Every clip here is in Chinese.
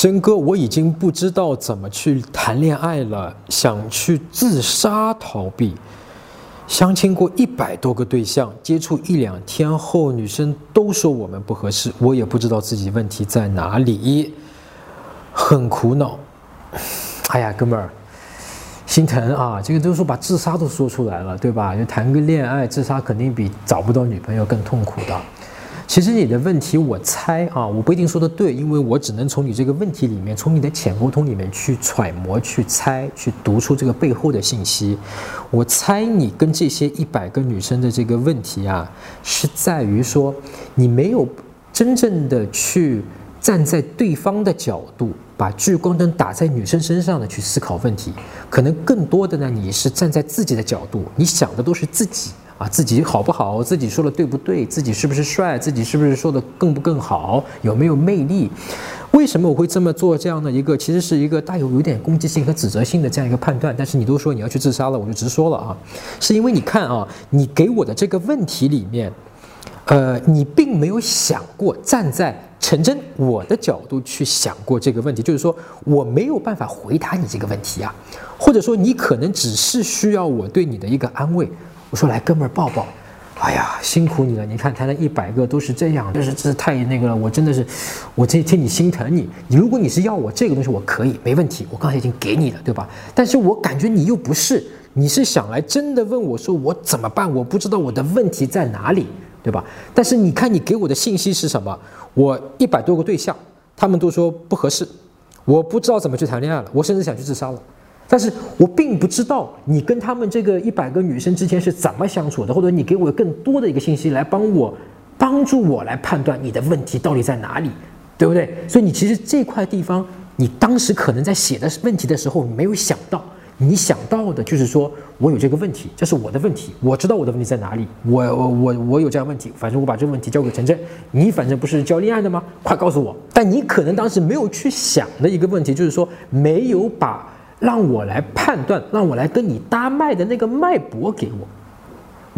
真哥，我已经不知道怎么去谈恋爱了，想去自杀逃避。相亲过一百多个对象，接触一两天后，女生都说我们不合适，我也不知道自己问题在哪里，很苦恼。哎呀，哥们儿，心疼啊！这个都说把自杀都说出来了，对吧？就谈个恋爱，自杀肯定比找不到女朋友更痛苦的。其实你的问题，我猜啊，我不一定说的对，因为我只能从你这个问题里面，从你的浅沟通里面去揣摩、去猜、去读出这个背后的信息。我猜你跟这些一百个女生的这个问题啊，是在于说你没有真正的去站在对方的角度，把聚光灯打在女生身上的去思考问题。可能更多的呢，你是站在自己的角度，你想的都是自己。啊，自己好不好？自己说的对不对？自己是不是帅？自己是不是说的更不更好？有没有魅力？为什么我会这么做？这样的一个其实是一个带有有点攻击性和指责性的这样一个判断。但是你都说你要去自杀了，我就直说了啊，是因为你看啊，你给我的这个问题里面，呃，你并没有想过站在陈真我的角度去想过这个问题，就是说我没有办法回答你这个问题啊，或者说你可能只是需要我对你的一个安慰。我说来，哥们儿抱抱，哎呀，辛苦你了！你看谈了一百个都是这样，这是这是太那个了。我真的是，我这替你心疼你。你如果你是要我这个东西，我可以没问题，我刚才已经给你了，对吧？但是我感觉你又不是，你是想来真的问我说我怎么办？我不知道我的问题在哪里，对吧？但是你看你给我的信息是什么？我一百多个对象，他们都说不合适，我不知道怎么去谈恋爱了，我甚至想去自杀了。但是我并不知道你跟他们这个一百个女生之前是怎么相处的，或者你给我更多的一个信息来帮我帮助我来判断你的问题到底在哪里，对不对？所以你其实这块地方，你当时可能在写的问题的时候没有想到，你想到的就是说我有这个问题，这是我的问题，我知道我的问题在哪里，我我我我有这样问题，反正我把这个问题交给陈真，你反正不是教恋爱的吗？快告诉我。但你可能当时没有去想的一个问题就是说没有把。让我来判断，让我来跟你搭脉的那个脉搏给我，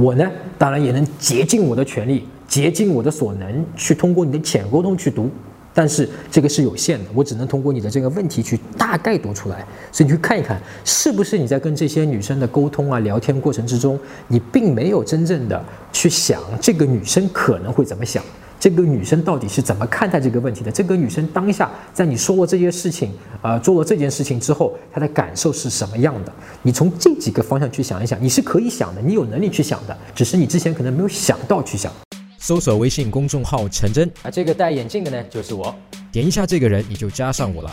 我呢，当然也能竭尽我的全力，竭尽我的所能去通过你的浅沟通去读，但是这个是有限的，我只能通过你的这个问题去大概读出来，所以你去看一看，是不是你在跟这些女生的沟通啊、聊天过程之中，你并没有真正的去想这个女生可能会怎么想。这个女生到底是怎么看待这个问题的？这个女生当下在你说过这些事情，呃，做了这件事情之后，她的感受是什么样的？你从这几个方向去想一想，你是可以想的，你有能力去想的，只是你之前可能没有想到去想。搜索微信公众号陈真，啊，这个戴眼镜的呢，就是我，点一下这个人，你就加上我了。